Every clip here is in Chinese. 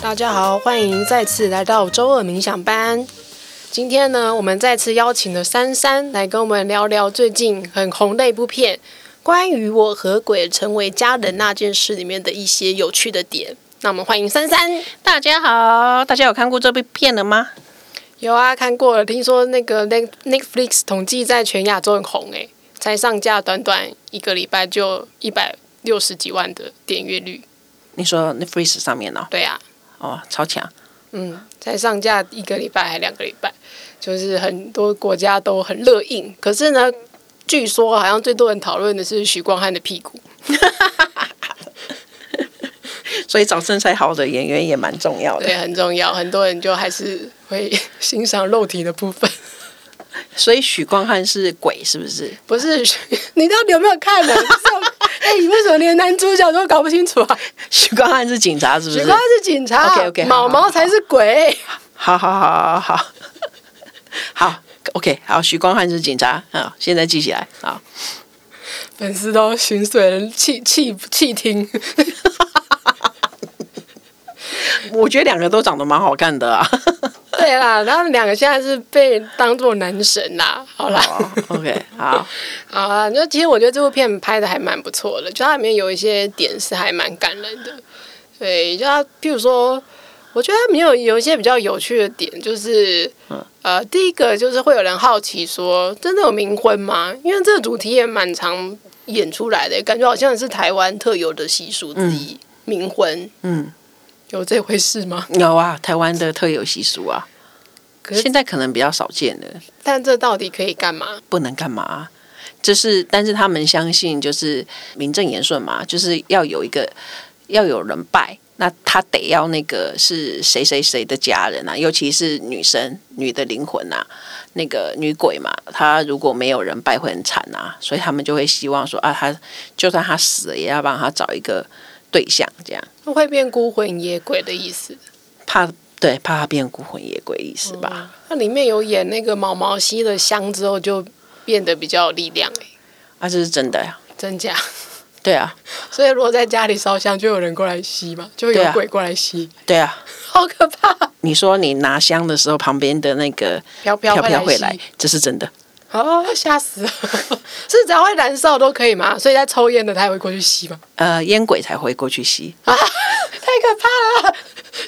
大家好，欢迎再次来到周二冥想班。今天呢，我们再次邀请了珊珊来跟我们聊聊最近很红的一部片《关于我和鬼成为家人那件事》里面的一些有趣的点。那我们欢迎珊珊。大家好，大家有看过这部片了吗？有啊，看过了。听说那个 Netflix 统计在全亚洲很红诶，才上架短短一个礼拜就一百六十几万的点阅率。你说 Netflix 上面呢、哦？对啊。哦，超强！嗯，才上架一个礼拜还两个礼拜，就是很多国家都很热映。可是呢，据说好像最多人讨论的是许光汉的屁股，所以找身材好的演员也蛮重要的，对，很重要。很多人就还是会 欣赏肉体的部分。所以许光汉是鬼是不是？不是，你到底有没有看呢？哎、欸，你为什么连男主角都搞不清楚啊？许光汉是警察是不是？许光汉是警察。OK OK，毛毛才是鬼。好好好好好，好 OK，好，许光汉是警察啊，现在记起来啊。粉丝都心碎了，气气气听。我觉得两个都长得蛮好看的啊。对啦，然后两个现在是被当做男神啦。好啦，oh, OK，好，好啊。那其实我觉得这部片拍的还蛮不错的，就它里面有一些点是还蛮感人的。对，就它，譬如说，我觉得它里面有有一些比较有趣的点，就是，呃，第一个就是会有人好奇说，真的有冥婚吗？因为这个主题也蛮常演出来的，感觉好像是台湾特有的习俗之一，嗯、冥婚。嗯。有这回事吗？有啊，台湾的特有习俗啊，可是现在可能比较少见了。但这到底可以干嘛？不能干嘛？就是，但是他们相信，就是名正言顺嘛，就是要有一个要有人拜，那他得要那个是谁谁谁的家人啊，尤其是女生、女的灵魂啊，那个女鬼嘛，她如果没有人拜会很惨啊，所以他们就会希望说啊，他就算他死了，也要帮他找一个。对象这样会变孤魂野鬼的意思，怕对怕他变孤魂野鬼意思吧？那、嗯、里面有演那个毛毛吸了香之后就变得比较有力量哎，啊这是真的呀？真假？对啊，所以如果在家里烧香，就有人过来吸嘛，就有鬼过来吸，对啊，好可怕！你说你拿香的时候，旁边的那个飘飘飘会来，这是真的。哦，吓死了！是只要会燃烧都可以吗？所以在抽烟的他也会过去吸吗？呃，烟鬼才会过去吸啊！太可怕了，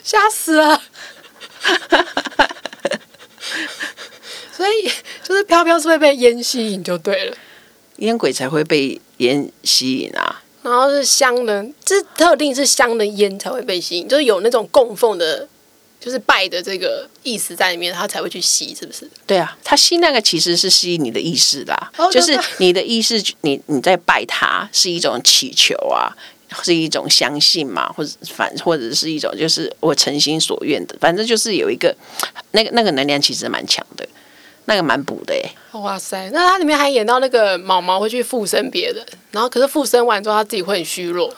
吓死了！所以就是飘飘是会被烟吸引就对了，烟鬼才会被烟吸引啊。然后是香的，这特定是香的烟才会被吸引，就是有那种供奉的。就是拜的这个意思在里面，他才会去吸，是不是？对啊，他吸那个其实是吸你的意识啦，就是你的意识，你你在拜他是一种祈求啊，是一种相信嘛，或者反或者是一种就是我诚心所愿的，反正就是有一个那个那个能量其实蛮强的，那个蛮补的哎。哇塞，那它里面还演到那个毛毛会去附身别人，然后可是附身完之后他自己会很虚弱。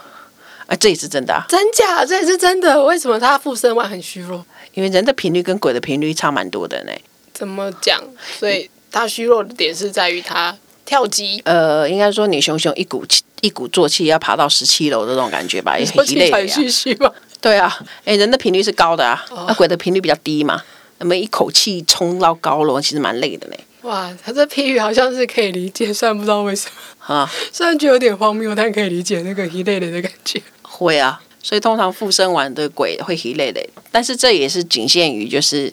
啊，这也是真的啊！真假？这也是真的？为什么他附身完很虚弱？因为人的频率跟鬼的频率差蛮多的呢。怎么讲？所以他虚弱的点是在于他跳级。呃，应该说你熊熊一股气，一鼓作气要爬到十七楼的那种感觉吧？也很累喘吁吁吧？对啊，哎，人的频率是高的啊，那、鬼的频率比较低嘛。那么一口气冲到高楼，其实蛮累的呢。哇，他这譬喻好像是可以理解，虽然不知道为什么啊，虽然觉得有点荒谬，但可以理解那个一累累的感觉。会啊，所以通常附身完的鬼会一累累，但是这也是仅限于就是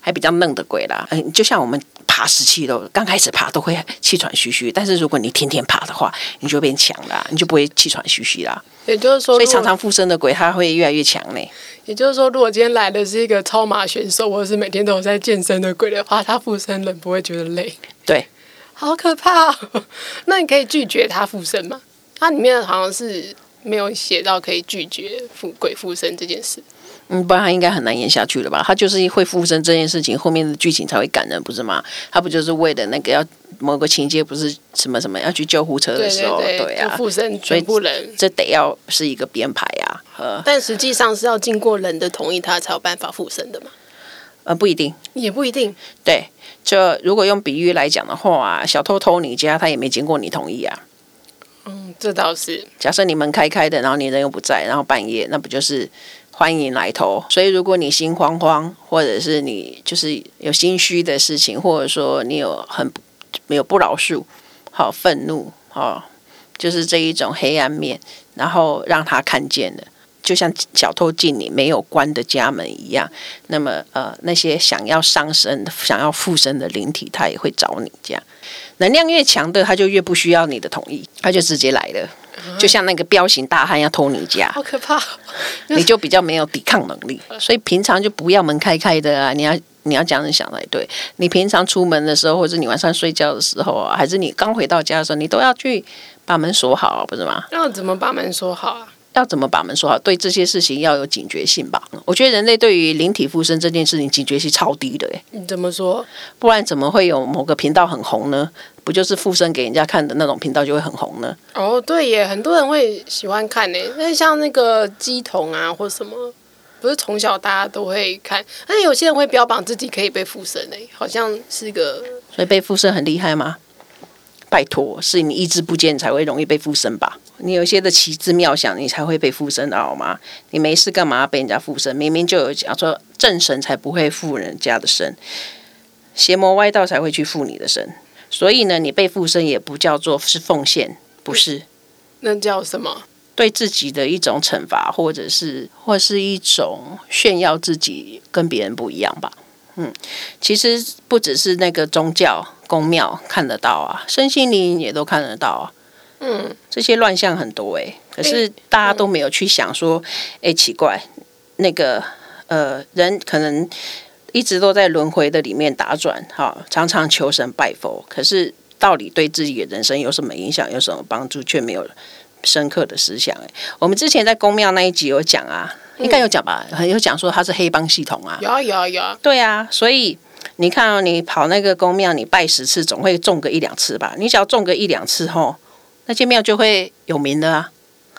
还比较嫩的鬼啦。嗯，就像我们爬十七楼，刚开始爬都会气喘吁吁，但是如果你天天爬的话，你就变强了，你就不会气喘吁吁啦。也就是说，所以常常附身的鬼他会越来越强呢。也就是说，如果今天来的是一个超马选手，或者是每天都有在健身的鬼的话，他附身人不会觉得累。对，好可怕哦。那你可以拒绝他附身吗？它里面好像是没有写到可以拒绝附鬼附身这件事。嗯，不然他应该很难演下去了吧？他就是会附身这件事情，后面的剧情才会感人，不是吗？他不就是为了那个要某个情节，不是什么什么要去救护车的时候，对，对，对，对啊，附身全部人，这得要是一个编排呀。呃，但实际上是要经过人的同意，他才有办法附身的嘛？呃，不一定，也不一定。对，就如果用比喻来讲的话，小偷偷你家，他也没经过你同意啊。嗯，这倒是。假设你门开开的，然后你人又不在，然后半夜，那不就是？欢迎来投。所以如果你心慌慌，或者是你就是有心虚的事情，或者说你有很没有不饶恕，好愤怒，好，就是这一种黑暗面，然后让他看见了。就像小偷进你没有关的家门一样，那么呃，那些想要上身、想要附身的灵体，他也会找你。这样能量越强的，他就越不需要你的同意，他就直接来了。就像那个彪形大汉要偷你家，好可怕，你就比较没有抵抗能力。所以平常就不要门开开的啊！你要你要这样想来对。你平常出门的时候，或者你晚上睡觉的时候啊，还是你刚回到家的时候，你都要去把门锁好，不是吗？那怎么把门锁好啊？要怎么把门锁好？对这些事情要有警觉性吧。我觉得人类对于灵体附身这件事情警觉性超低的。哎，你怎么说？不然怎么会有某个频道很红呢？不就是附身给人家看的那种频道就会很红呢？哦，对耶，很多人会喜欢看呢。那像那个鸡童啊，或什么，不是从小大家都会看，而且有些人会标榜自己可以被附身呢，好像是个。所以被附身很厉害吗？拜托，是你意志不坚才会容易被附身吧？你有一些的奇思妙想，你才会被附身的好吗？你没事干嘛要被人家附身？明明就有讲说正神才不会附人家的身，邪魔歪道才会去附你的身。所以呢，你被附身也不叫做是奉献，不是？那叫什么？对自己的一种惩罚，或者是或是一种炫耀自己跟别人不一样吧？嗯，其实不只是那个宗教。宫庙看得到啊，身心灵也都看得到啊。嗯，这些乱象很多哎、欸，可是大家都没有去想说，哎、欸，奇怪，那个呃，人可能一直都在轮回的里面打转，哈，常常求神拜佛，可是到底对自己的人生有什么影响，有什么帮助，却没有深刻的思想、欸。我们之前在宫庙那一集有讲啊，应该有讲吧，很有讲说它是黑帮系统啊，有啊有啊有啊，对啊，所以。你看哦，你跑那个宫庙，你拜十次总会中个一两次吧？你只要中个一两次吼，那间庙就会有名的啊。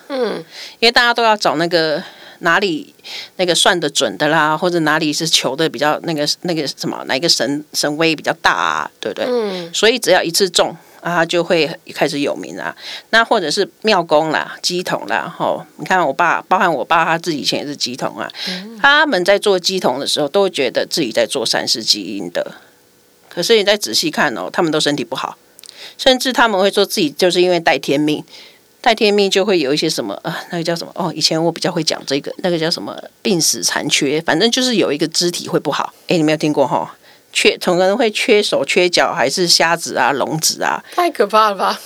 嗯，因为大家都要找那个哪里那个算得准的啦，或者哪里是求的比较那个那个什么哪一个神神威比较大啊，对不对？嗯，所以只要一次中。啊，就会开始有名啊。那或者是庙公啦、乩童啦，吼，你看我爸，包含我爸，他自己以前也是乩童啊。嗯、他们在做乩童的时候，都会觉得自己在做善事基因的。可是你再仔细看哦，他们都身体不好，甚至他们会说自己就是因为带天命，带天命就会有一些什么啊，那个叫什么哦？以前我比较会讲这个，那个叫什么病死残缺，反正就是有一个肢体会不好。哎，你没有听过哈？缺，可能会缺手、缺脚，还是瞎子啊、聋子啊？太可怕了吧！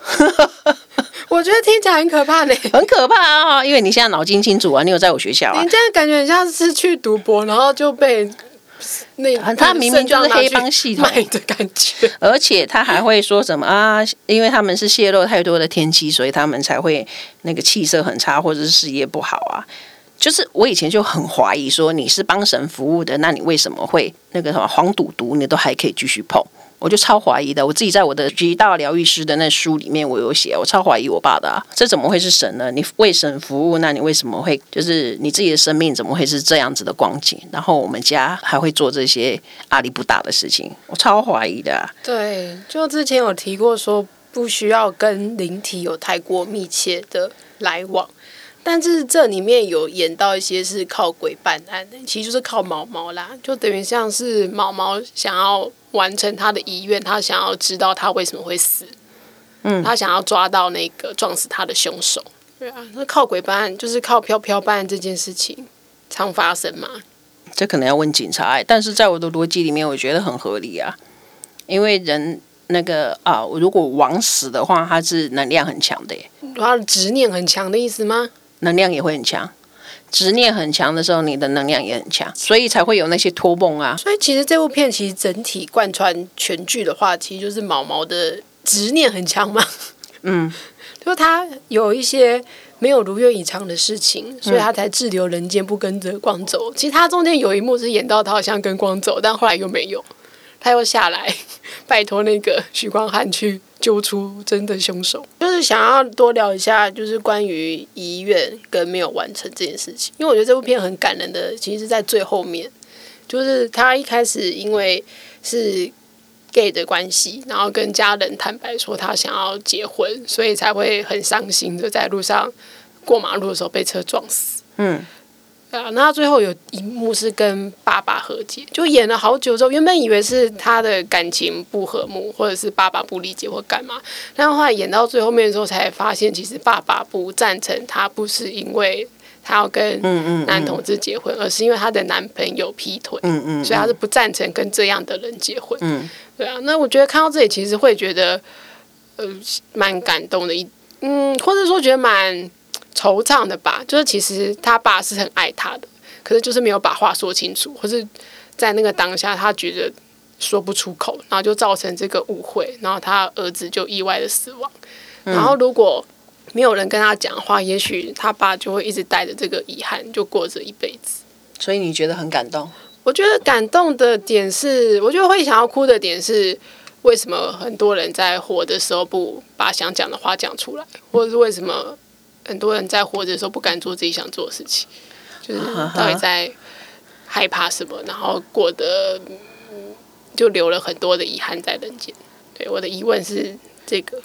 我觉得听起来很可怕呢，很可怕啊！因为你现在脑筋清楚啊，你有在我学校啊？你这样感觉很像是去赌博，然后就被那 他明明就是黑帮系统的感觉，而且他还会说什么啊？因为他们是泄露太多的天机，所以他们才会那个气色很差，或者是事业不好啊。就是我以前就很怀疑说，你是帮神服务的，那你为什么会那个什么黄赌毒，你都还可以继续碰？我就超怀疑的。我自己在我的极道疗愈师的那书里面，我有写，我超怀疑我爸的，这怎么会是神呢？你为神服务，那你为什么会就是你自己的生命怎么会是这样子的光景？然后我们家还会做这些阿里不大的事情，我超怀疑的。对，就之前有提过说，不需要跟灵体有太过密切的来往。但是这里面有演到一些是靠鬼办案的，其实就是靠毛毛啦，就等于像是毛毛想要完成他的遗愿，他想要知道他为什么会死，嗯，他想要抓到那个撞死他的凶手。对啊，那靠鬼办案就是靠飘飘办案这件事情常发生嘛？这可能要问警察，但是在我的逻辑里面，我觉得很合理啊，因为人那个啊，如果枉死的话，他是能量很强的耶，他的执念很强的意思吗？能量也会很强，执念很强的时候，你的能量也很强，所以才会有那些托梦啊。所以其实这部片其实整体贯穿全剧的话，其实就是毛毛的执念很强嘛。嗯，就他有一些没有如愿以偿的事情，所以他才滞留人间，不跟着光走。其实他中间有一幕是演到他好像跟光走，但后来又没有，他又下来 拜托那个许光汉去。揪出真的凶手，就是想要多聊一下，就是关于遗愿跟没有完成这件事情。因为我觉得这部片很感人的，其实是在最后面，就是他一开始因为是 gay 的关系，然后跟家人坦白说他想要结婚，所以才会很伤心的在路上过马路的时候被车撞死。嗯，啊，那他最后有一幕是跟爸爸和解，就演了好久之后，原本以为是他的感情不和睦，或者是爸爸不理解或干嘛，但后后来演到最后面的时候，才发现其实爸爸不赞成他，不是因为他要跟男同志结婚，而是因为他的男朋友劈腿，嗯嗯，所以他是不赞成跟这样的人结婚，嗯，对啊，那我觉得看到这里，其实会觉得呃蛮感动的一，嗯，或者说觉得蛮。惆怅的吧，就是其实他爸是很爱他的，可是就是没有把话说清楚，或是在那个当下他觉得说不出口，然后就造成这个误会，然后他儿子就意外的死亡。然后如果没有人跟他讲话，也许他爸就会一直带着这个遗憾，就过着一辈子。所以你觉得很感动？我觉得感动的点是，我觉得会想要哭的点是，为什么很多人在活的时候不把想讲的话讲出来，或者是为什么？很多人在活着的时候不敢做自己想做的事情，就是到底在害怕什么，然后过得就留了很多的遗憾在人间。对，我的疑问是这个。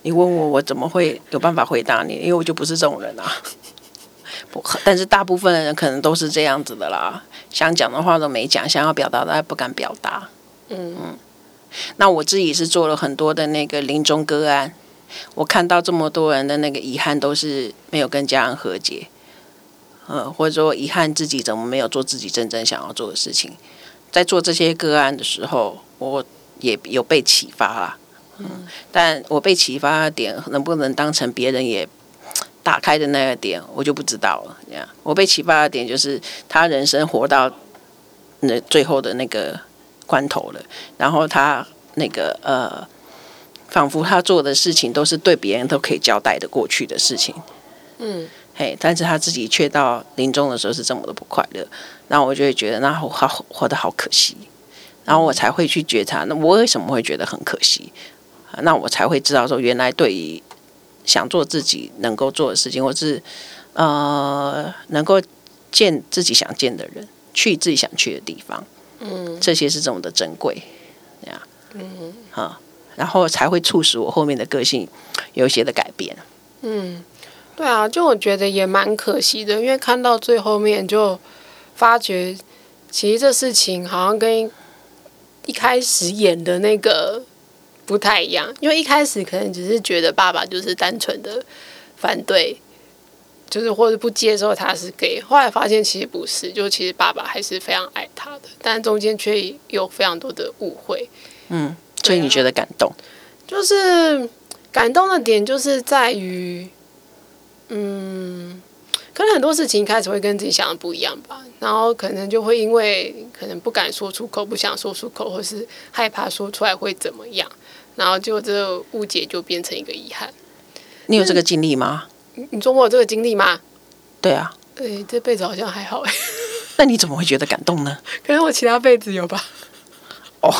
你问我，我怎么会有办法回答你？因为我就不是这种人啊。不，但是大部分的人可能都是这样子的啦，想讲的话都没讲，想要表达的还不敢表达。嗯嗯。那我自己是做了很多的那个临终个案。我看到这么多人的那个遗憾，都是没有跟家人和解，呃，或者说遗憾自己怎么没有做自己真正想要做的事情。在做这些个案的时候，我也有被启发啦，嗯，但我被启发的点能不能当成别人也打开的那个点，我就不知道了。这样，我被启发的点就是他人生活到那最后的那个关头了，然后他那个呃。仿佛他做的事情都是对别人都可以交代的过去的事情，嗯，嘿，但是他自己却到临终的时候是这么的不快乐，然后我就会觉得那好好活得好可惜，然后我才会去觉察，那我为什么会觉得很可惜？那我才会知道说，原来对于想做自己能够做的事情，或是呃能够见自己想见的人，去自己想去的地方，嗯，这些是这么的珍贵，这样，嗯，好。然后才会促使我后面的个性有一些的改变。嗯，对啊，就我觉得也蛮可惜的，因为看到最后面就发觉，其实这事情好像跟一开始演的那个不太一样。因为一开始可能只是觉得爸爸就是单纯的反对，就是或者不接受他是 gay，后来发现其实不是，就其实爸爸还是非常爱他的，但中间却有非常多的误会。嗯。所以你觉得感动？就是感动的点，就是在于，嗯，可能很多事情一开始会跟自己想的不一样吧，然后可能就会因为可能不敢说出口，不想说出口，或是害怕说出来会怎么样，然后就这个误解就变成一个遗憾。你有这个经历吗？你你说我有这个经历吗？对啊，对，这辈子好像还好哎。那你怎么会觉得感动呢？可能我其他辈子有吧。哦。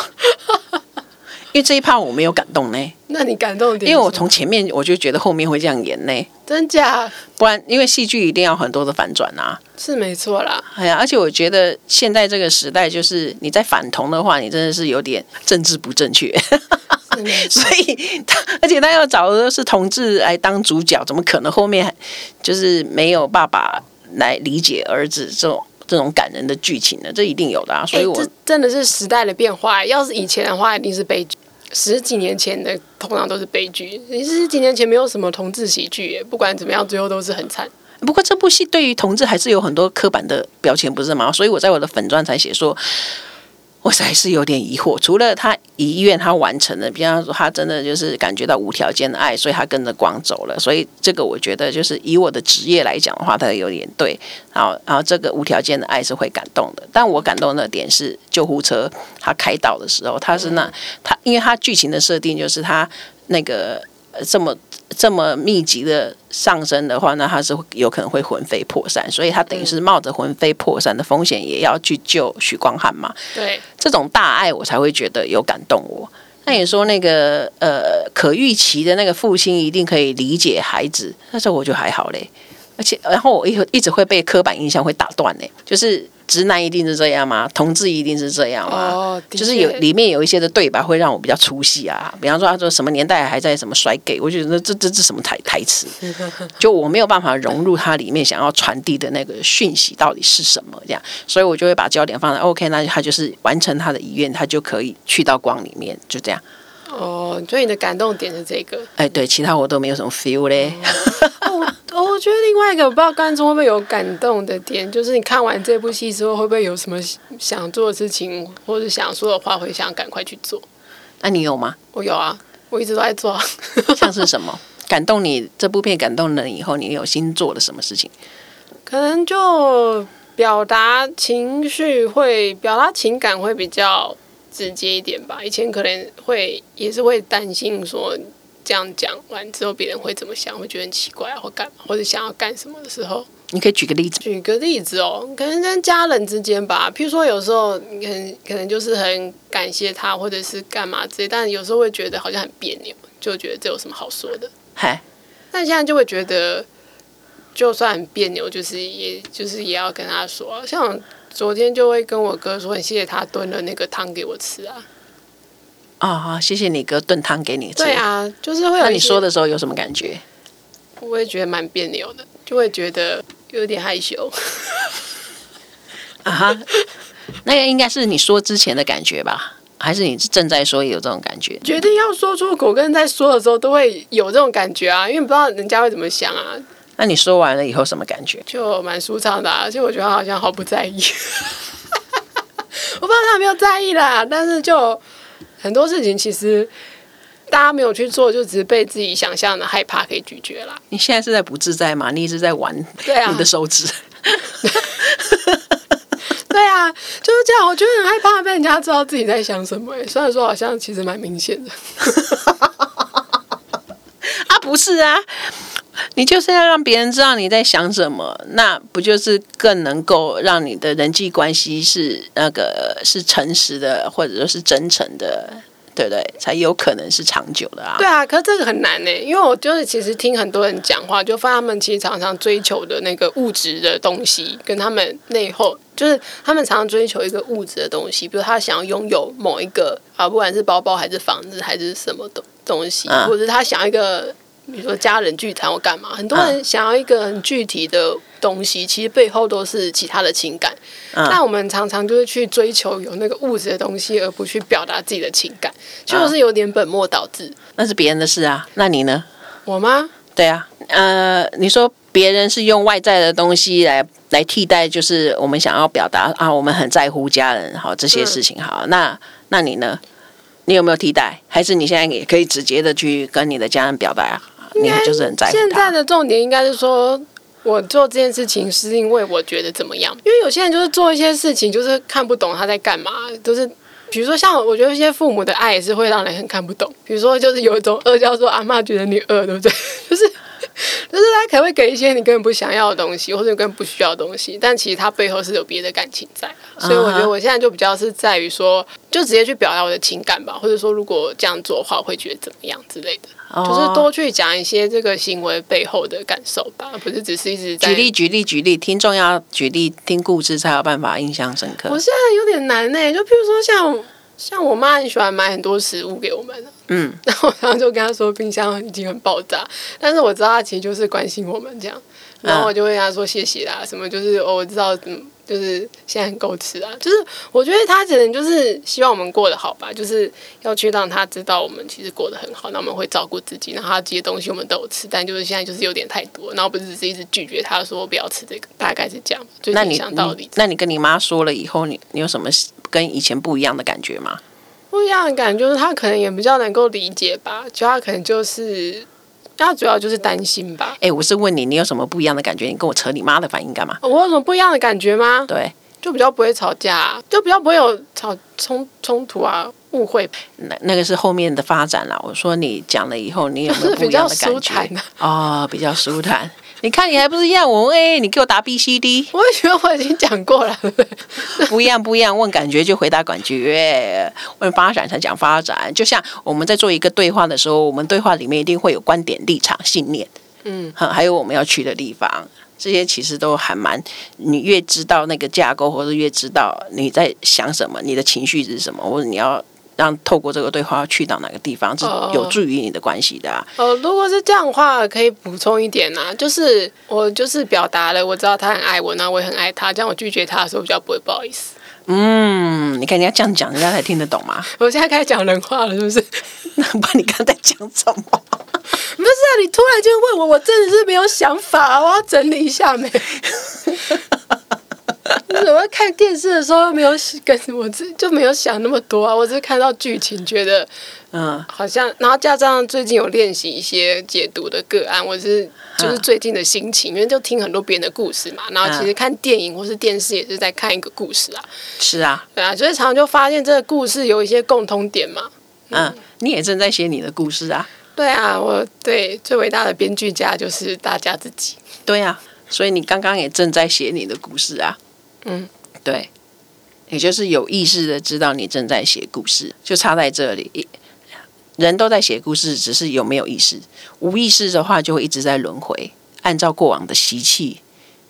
因为这一趴我没有感动呢，那你感动点？因为我从前面我就觉得后面会这样演呢，真假？不然，因为戏剧一定要很多的反转啊，是没错啦。哎呀，而且我觉得现在这个时代，就是你在反同的话，你真的是有点政治不正确。所以他，而且他要找的是同志来当主角，怎么可能后面就是没有爸爸来理解儿子这种？这种感人的剧情呢，这一定有的啊！所以我，我、欸、真的是时代的变化。要是以前的话，一定是悲剧。十几年前的通常都是悲剧。十几年前没有什么同志喜剧，不管怎么样，最后都是很惨。不过这部戏对于同志还是有很多刻板的标签，不是吗？所以我在我的粉钻才写说。我还是有点疑惑，除了他遗愿他完成了，比方说他真的就是感觉到无条件的爱，所以他跟着光走了。所以这个我觉得就是以我的职业来讲的话，他有点对。然后，然后这个无条件的爱是会感动的。但我感动的点是救护车他开到的时候，他是那他，因为他剧情的设定就是他那个这么。这么密集的上升的话，那他是有可能会魂飞魄散，所以他等于是冒着魂飞魄散的风险，也要去救许光汉嘛。对，这种大爱我才会觉得有感动我。那你说那个呃，可预期的那个父亲一定可以理解孩子，那时候我就还好嘞。而且，然后我一一直会被刻板印象会打断嘞，就是直男一定是这样吗？同志一定是这样吗？哦，就是有里面有一些的对白会让我比较出戏啊。比方说他说什么年代还在什么甩给，我觉得这这这什么台台词，就我没有办法融入它里面想要传递的那个讯息到底是什么这样，所以我就会把焦点放在 OK，那他就是完成他的遗愿，他就可以去到光里面，就这样。哦，所以你的感动点是这个？哎，对，其他我都没有什么 feel 嘞。哦，我 我觉得另外一个我不知道观众会不会有感动的点，就是你看完这部戏之后，会不会有什么想做的事情，或者想说的话，会想赶快去做？那你有吗？我有啊，我一直都在做。像是什么感动你？这部片感动了以后，你有新做的什么事情？可能就表达情绪会，表达情感会比较。直接一点吧，以前可能会也是会担心说这样讲完之后别人会怎么想，会觉得很奇怪啊，或干嘛，或者想要干什么的时候，你可以举个例子。举个例子哦，可能跟家人之间吧，譬如说有时候你可能可能就是很感谢他，或者是干嘛之类，但有时候会觉得好像很别扭，就觉得这有什么好说的？嗨，但现在就会觉得，就算很别扭，就是也就是也要跟他说，像。昨天就会跟我哥说，很谢谢他炖了那个汤给我吃啊。啊、哦，好，谢谢你哥炖汤给你吃。对啊，就是会有。那你说的时候有什么感觉？我也觉得蛮别扭的，就会觉得有点害羞。啊哈，那个应该是你说之前的感觉吧？还是你正在说有这种感觉？决定要说出口，跟在说的时候都会有这种感觉啊，因为不知道人家会怎么想啊。那你说完了以后什么感觉？就蛮舒畅的，而且我觉得好像毫不在意。我不知道他有没有在意啦，但是就很多事情其实大家没有去做，就只是被自己想象的害怕给拒绝了。你现在是在不自在吗？你一直在玩对啊你的手指。对啊，就是这样。我觉得很害怕被人家知道自己在想什么。虽然说好像其实蛮明显的。啊，不是啊。你就是要让别人知道你在想什么，那不就是更能够让你的人际关系是那个是诚实的，或者说是真诚的，对不对？才有可能是长久的啊。对啊，可是这个很难呢，因为我就是其实听很多人讲话，就发现他们其实常常追求的那个物质的东西，跟他们内后就是他们常常追求一个物质的东西，比如他想要拥有某一个啊，不管是包包还是房子还是什么东东西，或者是他想要一个。比如说家人聚餐或干嘛，很多人想要一个很具体的东西，其实背后都是其他的情感。那我们常常就是去追求有那个物质的东西，而不去表达自己的情感，就是有点本末倒置。那是别人的事啊，那你呢？我吗？对啊，呃，你说别人是用外在的东西来来替代，就是我们想要表达啊，我们很在乎家人，好这些事情，好，那那你呢？你有没有替代？还是你现在也可以直接的去跟你的家人表达啊？你就是很在乎。现在的重点应该是说，我做这件事情是因为我觉得怎么样？因为有些人就是做一些事情，就是看不懂他在干嘛，就是比如说像我觉得一些父母的爱也是会让人很看不懂。比如说就是有一种饿叫做阿妈觉得你饿，对不对？就是。就是他可能会给一些你根本不想要的东西，或者你根本不需要的东西，但其实他背后是有别的感情在。所以我觉得我现在就比较是在于说，就直接去表达我的情感吧，或者说如果这样做的话，我会觉得怎么样之类的。就是多去讲一些这个行为背后的感受吧，不是只是一直在举例举例举例，听众要举例听故事才有办法印象深刻。我现在有点难呢，就譬如说像。像我妈很喜欢买很多食物给我们，嗯，然后我常常就跟她说冰箱已经很爆炸，但是我知道她其实就是关心我们这样，然后我就会跟她说谢谢啦，什么就是哦，我知道，嗯，就是现在很够吃啊，就是我觉得他可能就是希望我们过得好吧，就是要去让他知道我们其实过得很好，那我们会照顾自己，然后他这些东西我们都有吃，但就是现在就是有点太多，然后不是只是一直拒绝他说不要吃这个，大概是这样。就那你那你跟你妈说了以后，你你有什么？跟以前不一样的感觉吗？不一样的感觉就是他可能也比较能够理解吧，就他可能就是他主要就是担心吧。哎、欸，我是问你，你有什么不一样的感觉？你跟我扯你妈的反应干嘛？我有什么不一样的感觉吗？对，就比较不会吵架，就比较不会有吵冲冲突啊、误会。那那个是后面的发展啦。我说你讲了以后，你有没有不一样的感觉？哦，比较舒坦。你看，你还不是一样？我问 A，你给我答 B、C、D。我也觉得我已经讲过了，不一样，不一样。问感觉就回答感觉，问发展才讲发展。就像我们在做一个对话的时候，我们对话里面一定会有观点、立场、信念，嗯，还有我们要去的地方，这些其实都还蛮，你越知道那个架构，或者越知道你在想什么，你的情绪是什么，或者你要让透过这个对话去到哪个地方，是有助于你的关系的啊。哦、呃，如果是这样的话，可以补充一点啊，就是我就是表达了，我知道他很爱我，那我也很爱他，这样我拒绝他的时候比较不会不好意思。嗯，你看人家这样讲，人家才听得懂吗？我现在开始讲人话了，是不是？那不然你刚才讲什么？不是啊，你突然间问我，我真的是没有想法，我要整理一下没？我在看电视的时候没有跟我自就没有想那么多啊，我只是看到剧情觉得，嗯，好像，然后加上最近有练习一些解读的个案，我是就是最近的心情，因为就听很多别人的故事嘛，然后其实看电影或是电视也是在看一个故事啊，是啊，对啊，所以常常就发现这个故事有一些共通点嘛，嗯，嗯，你也正在写你的故事啊，对啊，我对最伟大的编剧家就是大家自己，对啊，所以你刚刚也正在写你的故事啊。嗯，对，也就是有意识的知道你正在写故事，就差在这里。人都在写故事，只是有没有意识。无意识的话，就会一直在轮回，按照过往的习气，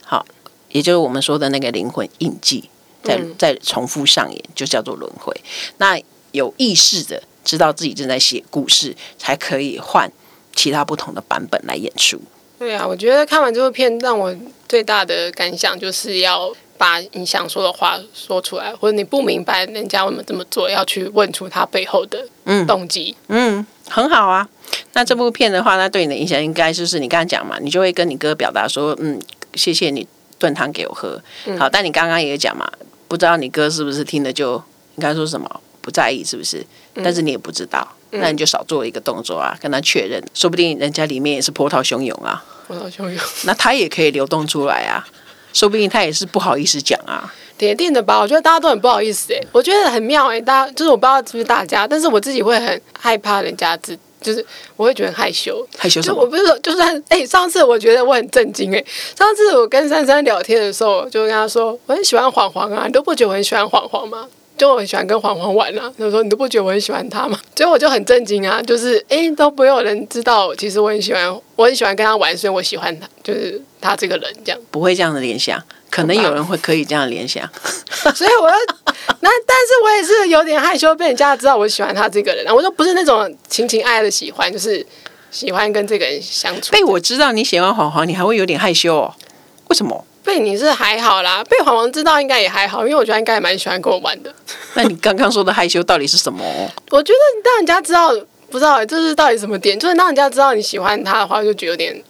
好，也就是我们说的那个灵魂印记，在在重复上演，就叫做轮回。那有意识的知道自己正在写故事，才可以换其他不同的版本来演出。对啊，我觉得看完这部片，让我最大的感想就是要。把你想说的话说出来，或者你不明白人家为什么这么做，要去问出他背后的动机。嗯，嗯，很好啊。那这部片的话，那对你的影响应该就是你刚刚讲嘛，你就会跟你哥表达说，嗯，谢谢你炖汤给我喝。嗯、好，但你刚刚也讲嘛，不知道你哥是不是听了就应该说什么不在意，是不是？但是你也不知道，嗯、那你就少做一个动作啊，跟他确认，说不定人家里面也是波涛汹涌啊，波涛汹涌，那他也可以流动出来啊。说不定他也是不好意思讲啊，铁定的吧？我觉得大家都很不好意思哎，我觉得很妙哎，大家就是我不知道是不是大家，但是我自己会很害怕人家知，就是我会觉得害羞，害羞？就我不是说，就算哎，上次我觉得我很震惊哎，上次我跟珊珊聊天的时候，就跟她说我很喜欢黄黄啊，你都不觉得我很喜欢黄黄吗？就我很喜欢跟黄黄玩啊，他说你都不觉得我很喜欢他吗？所以我就很震惊啊，就是哎都没有人知道，其实我很喜欢，我很喜欢跟他玩，所以我喜欢他，就是他这个人这样，不会这样的联想。可能有人会可以这样联想，所以我要那，但是我也是有点害羞，被人家知道我喜欢他这个人啊。我说不是那种情情爱爱的喜欢，就是喜欢跟这个人相处。被我知道你喜欢黄黄，你还会有点害羞哦？为什么？被你是还好啦，被黄黄知道应该也还好，因为我觉得应该也蛮喜欢跟我玩的。那你刚刚说的害羞到底是什么？我觉得让人家知道，不知道这是到底什么点，就是让人家知道你喜欢他的话，就觉得有点。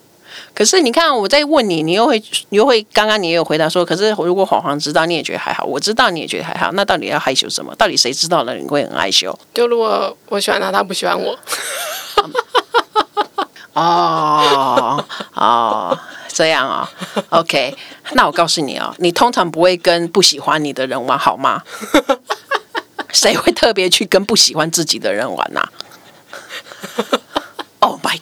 可是你看，我在问你，你又会，你又会，刚刚你也有回答说，可是如果黄黄知道，你也觉得还好，我知道你也觉得还好，那到底要害羞什么？到底谁知道了你会很害羞？就如果我喜欢他，他不喜欢我。哦 哦，这样啊、哦、OK，那我告诉你哦，你通常不会跟不喜欢你的人玩，好吗？谁会特别去跟不喜欢自己的人玩呐、啊？Oh my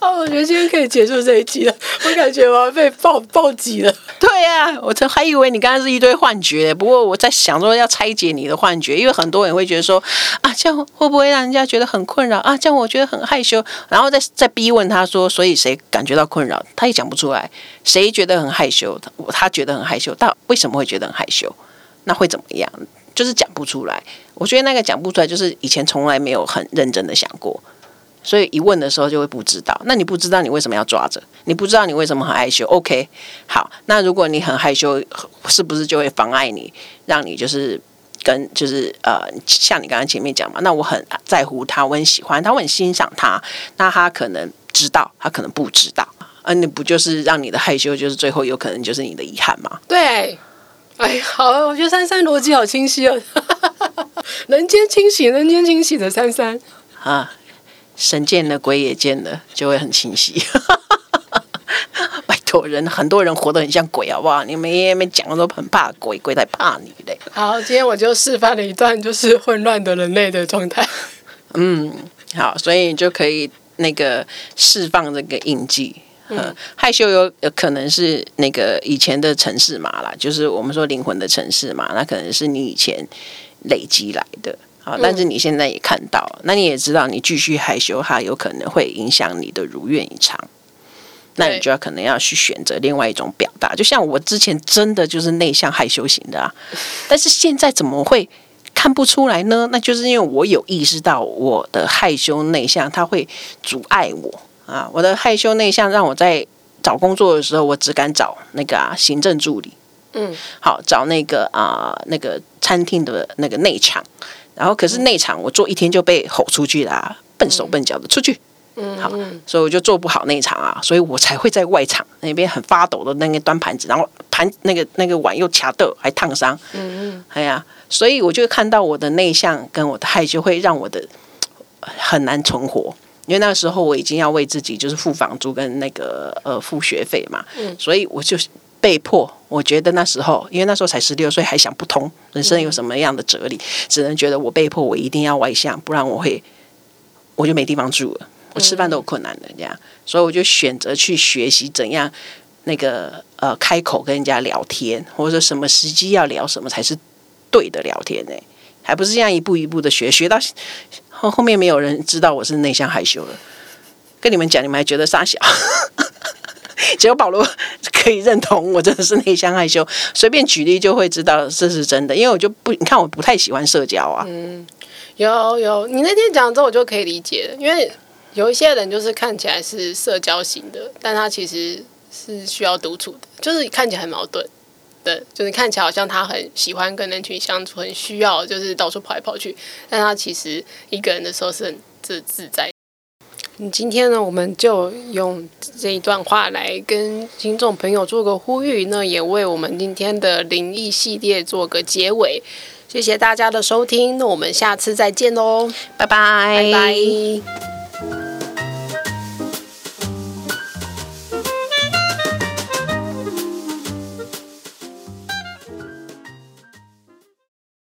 我觉得今天可以结束这一集了。我感觉我要被暴暴击了。对呀、啊，我这还以为你刚刚是一堆幻觉。不过我在想说要拆解你的幻觉，因为很多人会觉得说啊，这样会不会让人家觉得很困扰啊？这样我觉得很害羞，然后再再逼问他说，所以谁感觉到困扰？他也讲不出来。谁觉得很害羞？他他觉得很害羞，但为什么会觉得很害羞？那会怎么样？就是讲不出来。我觉得那个讲不出来，就是以前从来没有很认真的想过。所以一问的时候就会不知道，那你不知道你为什么要抓着？你不知道你为什么很害羞？OK，好，那如果你很害羞，是不是就会妨碍你，让你就是跟就是呃，像你刚刚前面讲嘛，那我很在乎他，我很喜欢他，我很欣赏他，那他可能知道，他可能不知道，而你不就是让你的害羞，就是最后有可能就是你的遗憾吗？对，哎，好，我觉得珊珊逻辑好清晰哦，人间清醒，人间清醒的珊珊啊。神见了，鬼也见了，就会很清晰。拜托人，很多人活得很像鬼，好不好？你们也没讲都很怕鬼，鬼才怕你嘞。好，今天我就示范了一段就是混乱的人类的状态。嗯，好，所以你就可以那个释放这个印记。嗯，害羞有有可能是那个以前的城市嘛啦，就是我们说灵魂的城市嘛，那可能是你以前累积来的。好，但是你现在也看到，嗯、那你也知道，你继续害羞，它有可能会影响你的如愿以偿。那你就要可能要去选择另外一种表达。就像我之前真的就是内向害羞型的啊，但是现在怎么会看不出来呢？那就是因为我有意识到我的害羞内向，它会阻碍我啊。我的害羞内向让我在找工作的时候，我只敢找那个啊行政助理。嗯，好，找那个啊那个餐厅的那个内场，然后可是内场我做一天就被吼出去啦，啊，笨手笨脚的出去。嗯，好，所以我就做不好那场啊，所以我才会在外场那边很发抖的那个端盘子，然后盘那个那个碗又卡豆还烫伤。嗯嗯，哎呀，所以我就看到我的内向跟我的害羞会让我的很难存活，因为那个时候我已经要为自己就是付房租跟那个呃付学费嘛，嗯，所以我就被迫，我觉得那时候因为那时候才十六岁，还想不通人生有什么样的哲理，只能觉得我被迫我一定要外向，不然我会我就没地方住了。我吃饭都有困难的，这样，所以我就选择去学习怎样那个呃开口跟人家聊天，或者什么时机要聊什么才是对的聊天呢？还不是这样一步一步的学，学到后后面没有人知道我是内向害羞了。跟你们讲，你们还觉得傻小，只有保罗 可以认同我真的是内向害羞。随便举例就会知道这是真的，因为我就不，你看我不太喜欢社交啊。嗯，有有，你那天讲之后我就可以理解了，因为。有一些人就是看起来是社交型的，但他其实是需要独处的，就是看起来很矛盾。对，就是看起来好像他很喜欢跟人群相处，很需要就是到处跑来跑去，但他其实一个人的时候是很自自在。你今天呢，我们就用这一段话来跟听众朋友做个呼吁，那也为我们今天的灵异系列做个结尾。谢谢大家的收听，那我们下次再见喽，拜拜，拜拜。